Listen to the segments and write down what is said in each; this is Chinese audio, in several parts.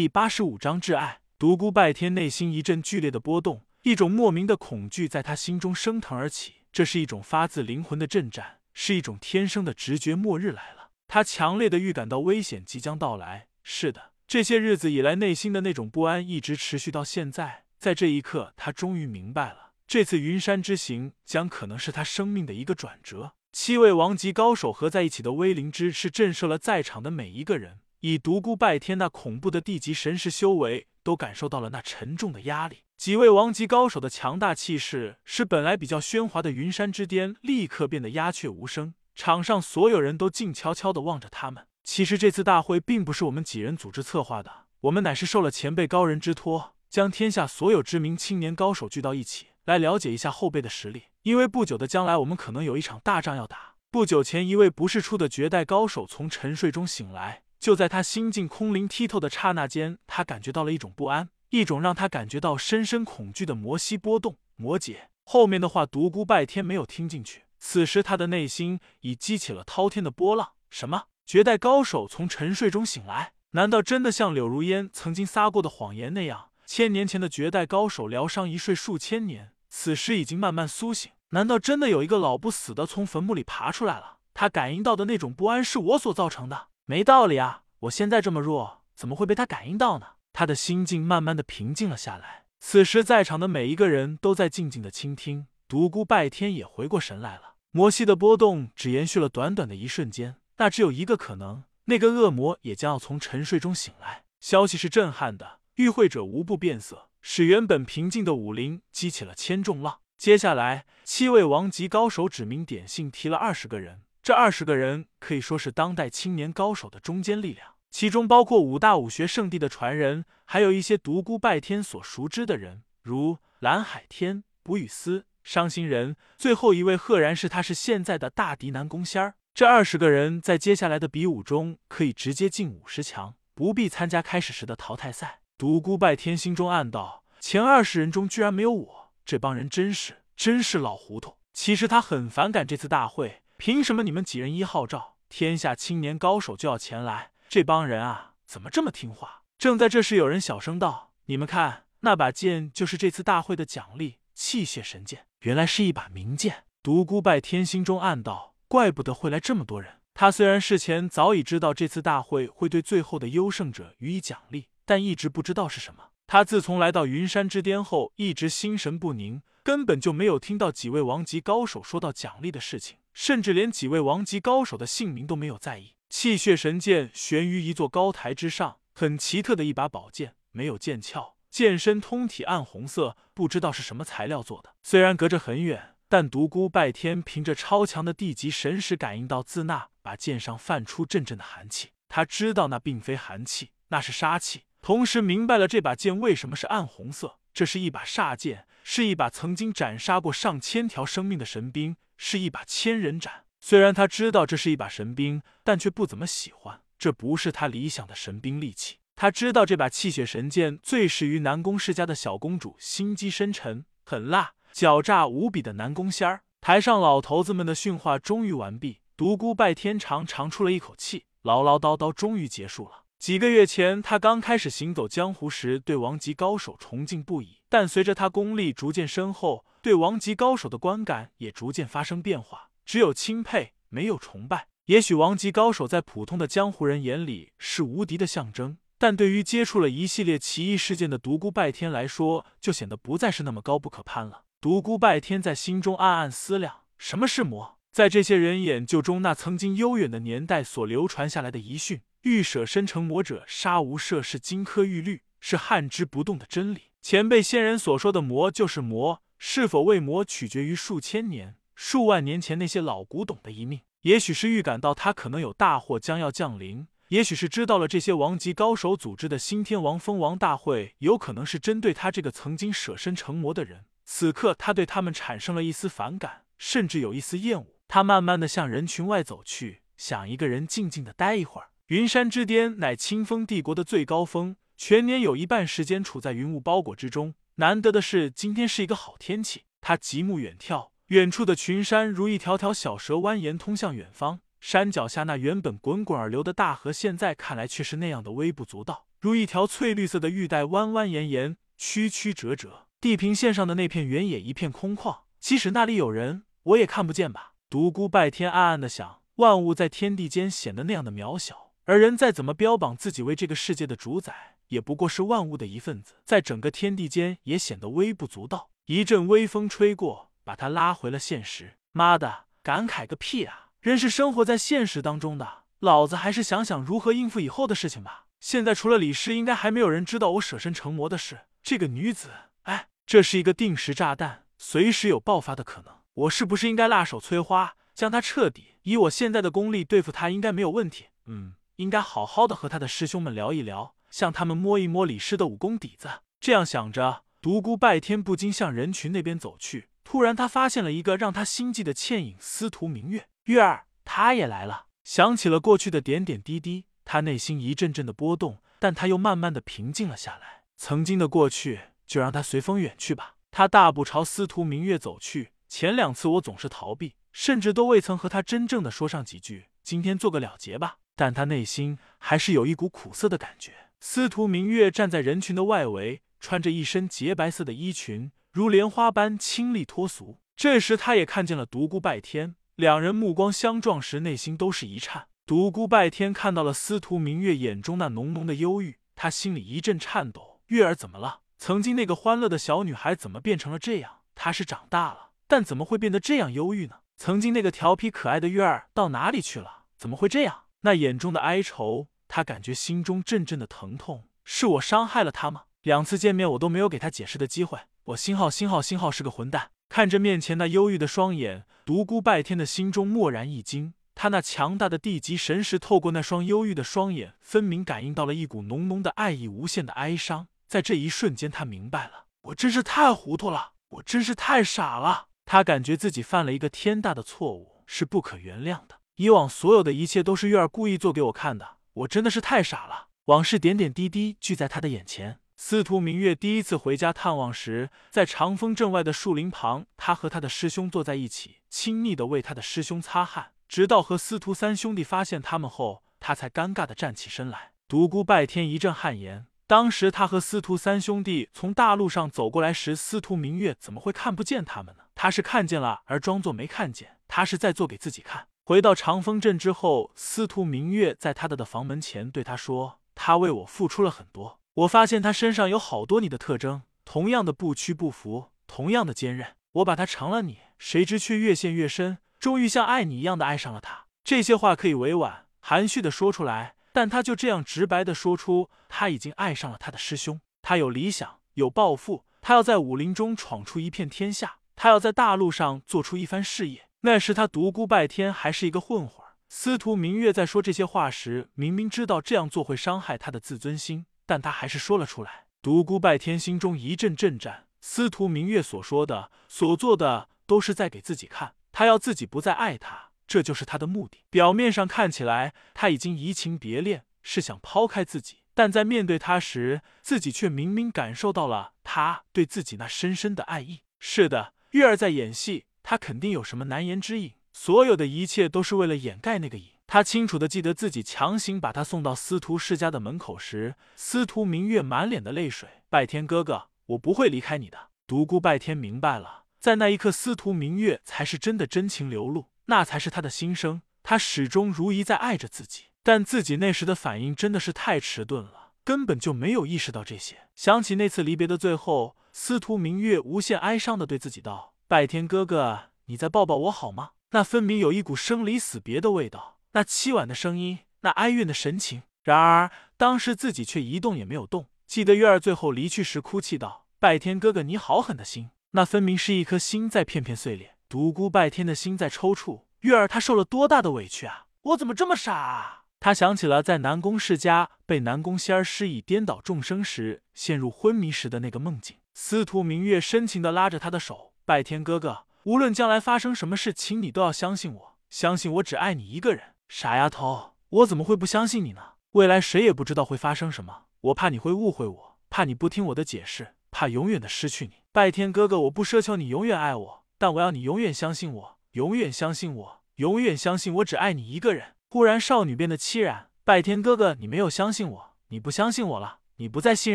第八十五章挚爱。独孤拜天内心一阵剧烈的波动，一种莫名的恐惧在他心中升腾而起。这是一种发自灵魂的震颤，是一种天生的直觉。末日来了，他强烈的预感到危险即将到来。是的，这些日子以来，内心的那种不安一直持续到现在。在这一刻，他终于明白了，这次云山之行将可能是他生命的一个转折。七位王级高手合在一起的威灵之是震慑了在场的每一个人。以独孤拜天那恐怖的地级神识修为，都感受到了那沉重的压力。几位王级高手的强大气势，使本来比较喧哗的云山之巅立刻变得鸦雀无声。场上所有人都静悄悄地望着他们。其实这次大会并不是我们几人组织策划的，我们乃是受了前辈高人之托，将天下所有知名青年高手聚到一起，来了解一下后辈的实力。因为不久的将来，我们可能有一场大仗要打。不久前，一位不世出的绝代高手从沉睡中醒来。就在他心境空灵剔透的刹那间，他感觉到了一种不安，一种让他感觉到深深恐惧的摩西波动。摩羯后面的话，独孤拜天没有听进去。此时他的内心已激起了滔天的波浪。什么？绝代高手从沉睡中醒来？难道真的像柳如烟曾经撒过的谎言那样，千年前的绝代高手疗伤一睡数千年，此时已经慢慢苏醒？难道真的有一个老不死的从坟墓里爬出来了？他感应到的那种不安是我所造成的？没道理啊！我现在这么弱，怎么会被他感应到呢？他的心境慢慢的平静了下来。此时在场的每一个人都在静静的倾听。独孤拜天也回过神来了。魔系的波动只延续了短短的一瞬间，那只有一个可能，那个恶魔也将要从沉睡中醒来。消息是震撼的，与会者无不变色，使原本平静的武林激起了千重浪。接下来，七位王级高手指名点姓提了二十个人。这二十个人可以说是当代青年高手的中坚力量，其中包括五大武学圣地的传人，还有一些独孤拜天所熟知的人，如蓝海天、卜雨思、伤心人，最后一位赫然是他是现在的大敌南宫仙儿。这二十个人在接下来的比武中可以直接进五十强，不必参加开始时的淘汰赛。独孤拜天心中暗道：前二十人中居然没有我，这帮人真是真是老糊涂。其实他很反感这次大会。凭什么你们几人一号召，天下青年高手就要前来？这帮人啊，怎么这么听话？正在这时，有人小声道：“你们看，那把剑就是这次大会的奖励——器械神剑。原来是一把名剑。”独孤拜天心中暗道：“怪不得会来这么多人。”他虽然事前早已知道这次大会会对最后的优胜者予以奖励，但一直不知道是什么。他自从来到云山之巅后，一直心神不宁，根本就没有听到几位王级高手说到奖励的事情。甚至连几位王级高手的姓名都没有在意。气血神剑悬于一座高台之上，很奇特的一把宝剑，没有剑鞘，剑身通体暗红色，不知道是什么材料做的。虽然隔着很远，但独孤拜天凭着超强的地级神识感应到自那把剑上泛出阵阵的寒气。他知道那并非寒气，那是杀气。同时明白了这把剑为什么是暗红色，这是一把煞剑，是一把曾经斩杀过上千条生命的神兵。是一把千人斩，虽然他知道这是一把神兵，但却不怎么喜欢。这不是他理想的神兵利器。他知道这把气血神剑最适于南宫世家的小公主，心机深沉、狠辣、狡诈无比的南宫仙儿。台上老头子们的训话终于完毕，独孤拜天长长出了一口气，唠唠叨叨终于结束了。几个月前，他刚开始行走江湖时，对王级高手崇敬不已，但随着他功力逐渐深厚。对王级高手的观感也逐渐发生变化，只有钦佩，没有崇拜。也许王级高手在普通的江湖人眼里是无敌的象征，但对于接触了一系列奇异事件的独孤拜天来说，就显得不再是那么高不可攀了。独孤拜天在心中暗暗思量：什么是魔？在这些人研究中，那曾经悠远的年代所流传下来的遗训：欲舍身成魔者，杀无赦，是金科玉律，是汉之不动的真理。前辈仙人所说的魔就是魔。是否为魔，取决于数千年、数万年前那些老古董的一命。也许是预感到他可能有大祸将要降临，也许是知道了这些王级高手组织的新天王封王大会，有可能是针对他这个曾经舍身成魔的人。此刻，他对他们产生了一丝反感，甚至有一丝厌恶。他慢慢的向人群外走去，想一个人静静的待一会儿。云山之巅乃清风帝国的最高峰，全年有一半时间处在云雾包裹之中。难得的是，今天是一个好天气。他极目远眺，远处的群山如一条条小蛇蜿蜒通向远方，山脚下那原本滚滚而流的大河，现在看来却是那样的微不足道。如一条翠绿色的玉带，弯弯延延，曲曲折折。地平线上的那片原野一片空旷，即使那里有人，我也看不见吧？独孤拜天暗暗的想。万物在天地间显得那样的渺小，而人再怎么标榜自己为这个世界的主宰，也不过是万物的一份子，在整个天地间也显得微不足道。一阵微风吹过，把他拉回了现实。妈的，感慨个屁啊！人是生活在现实当中的，老子还是想想如何应付以后的事情吧。现在除了李师，应该还没有人知道我舍身成魔的事。这个女子，哎，这是一个定时炸弹，随时有爆发的可能。我是不是应该辣手摧花，将她彻底？以我现在的功力对付她应该没有问题。嗯，应该好好的和他的师兄们聊一聊，向他们摸一摸李师的武功底子。这样想着，独孤拜天不禁向人群那边走去。突然，他发现了一个让他心悸的倩影——司徒明月。月儿，他也来了。想起了过去的点点滴滴，他内心一阵阵的波动，但他又慢慢的平静了下来。曾经的过去，就让他随风远去吧。他大步朝司徒明月走去。前两次我总是逃避，甚至都未曾和他真正的说上几句。今天做个了结吧。但他内心还是有一股苦涩的感觉。司徒明月站在人群的外围，穿着一身洁白色的衣裙，如莲花般清丽脱俗。这时，他也看见了独孤拜天。两人目光相撞时，内心都是一颤。独孤拜天看到了司徒明月眼中那浓浓的忧郁，他心里一阵颤抖。月儿怎么了？曾经那个欢乐的小女孩怎么变成了这样？她是长大了，但怎么会变得这样忧郁呢？曾经那个调皮可爱的月儿到哪里去了？怎么会这样？那眼中的哀愁，他感觉心中阵阵的疼痛。是我伤害了他吗？两次见面我都没有给他解释的机会。我星号星号星号是个混蛋。看着面前那忧郁的双眼，独孤拜天的心中蓦然一惊。他那强大的地级神识透过那双忧郁的双眼，分明感应到了一股浓浓的爱意、无限的哀伤。在这一瞬间，他明白了：我真是太糊涂了，我真是太傻了。他感觉自己犯了一个天大的错误，是不可原谅的。以往所有的一切都是月儿故意做给我看的，我真的是太傻了。往事点点滴滴聚在他的眼前。司徒明月第一次回家探望时，在长风镇外的树林旁，他和他的师兄坐在一起，亲密的为他的师兄擦汗，直到和司徒三兄弟发现他们后，他才尴尬的站起身来。独孤拜天一阵汗颜，当时他和司徒三兄弟从大路上走过来时，司徒明月怎么会看不见他们呢？他是看见了而装作没看见，他是在做给自己看。回到长风镇之后，司徒明月在他的的房门前对他说：“他为我付出了很多。”我发现他身上有好多你的特征，同样的不屈不服，同样的坚韧。我把他成了你，谁知却越陷越深，终于像爱你一样的爱上了他。这些话可以委婉含蓄的说出来，但他就这样直白的说出，他已经爱上了他的师兄。他有理想，有抱负，他要在武林中闯出一片天下，他要在大陆上做出一番事业。那时他独孤拜天还是一个混混。司徒明月在说这些话时，明明知道这样做会伤害他的自尊心。但他还是说了出来。独孤拜天心中一阵阵颤，司徒明月所说的、所做的，都是在给自己看。他要自己不再爱他，这就是他的目的。表面上看起来，他已经移情别恋，是想抛开自己，但在面对他时，自己却明明感受到了他对自己那深深的爱意。是的，月儿在演戏，他肯定有什么难言之隐。所有的一切都是为了掩盖那个隐。他清楚的记得自己强行把他送到司徒世家的门口时，司徒明月满脸的泪水。拜天哥哥，我不会离开你的。独孤拜天明白了，在那一刻，司徒明月才是真的真情流露，那才是他的心声。他始终如一在爱着自己，但自己那时的反应真的是太迟钝了，根本就没有意识到这些。想起那次离别的最后，司徒明月无限哀伤的对自己道：“拜天哥哥，你再抱抱我好吗？”那分明有一股生离死别的味道。那凄婉的声音，那哀怨的神情，然而当时自己却一动也没有动。记得月儿最后离去时哭泣道：“拜天哥哥，你好狠的心！”那分明是一颗心在片片碎裂。独孤拜天的心在抽搐。月儿他受了多大的委屈啊！我怎么这么傻？啊？他想起了在南宫世家被南宫仙儿施以颠倒众生时，陷入昏迷时的那个梦境。司徒明月深情的拉着他的手：“拜天哥哥，无论将来发生什么事，请你都要相信我，相信我只爱你一个人。”傻丫头，我怎么会不相信你呢？未来谁也不知道会发生什么，我怕你会误会我，怕你不听我的解释，怕永远的失去你。拜天哥哥，我不奢求你永远爱我，但我要你永远相信我，永远相信我，永远相信我只爱你一个人。忽然，少女变得凄然。拜天哥哥，你没有相信我，你不相信我了，你不再信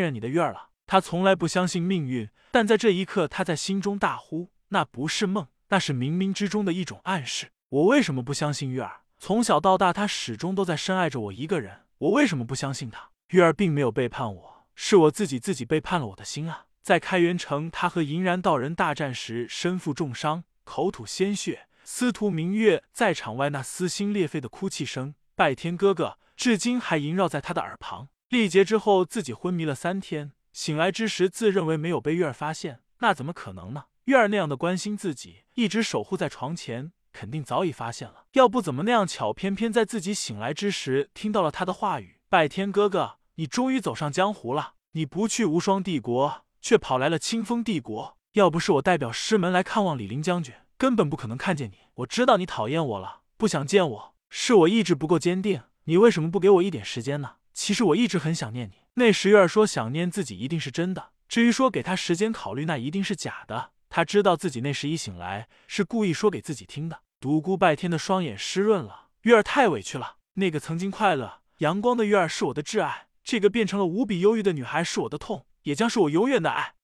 任你的月儿了。他从来不相信命运，但在这一刻，他在心中大呼：那不是梦，那是冥冥之中的一种暗示。我为什么不相信月儿？从小到大，他始终都在深爱着我一个人。我为什么不相信他？月儿并没有背叛我，是我自己自己背叛了我的心啊！在开元城，他和银然道人大战时，身负重伤，口吐鲜血。司徒明月在场外那撕心裂肺的哭泣声，拜天哥哥，至今还萦绕在他的耳旁。历劫之后，自己昏迷了三天，醒来之时，自认为没有被月儿发现，那怎么可能呢？月儿那样的关心自己，一直守护在床前。肯定早已发现了，要不怎么那样巧，偏偏在自己醒来之时听到了他的话语。拜天哥哥，你终于走上江湖了。你不去无双帝国，却跑来了清风帝国。要不是我代表师门来看望李林将军，根本不可能看见你。我知道你讨厌我了，不想见我，是我意志不够坚定。你为什么不给我一点时间呢？其实我一直很想念你。那时月儿说想念自己一定是真的，至于说给他时间考虑，那一定是假的。他知道自己那时一醒来是故意说给自己听的。独孤拜天的双眼湿润了，月儿太委屈了。那个曾经快乐阳光的月儿是我的挚爱，这个变成了无比忧郁的女孩是我的痛，也将是我永远的爱。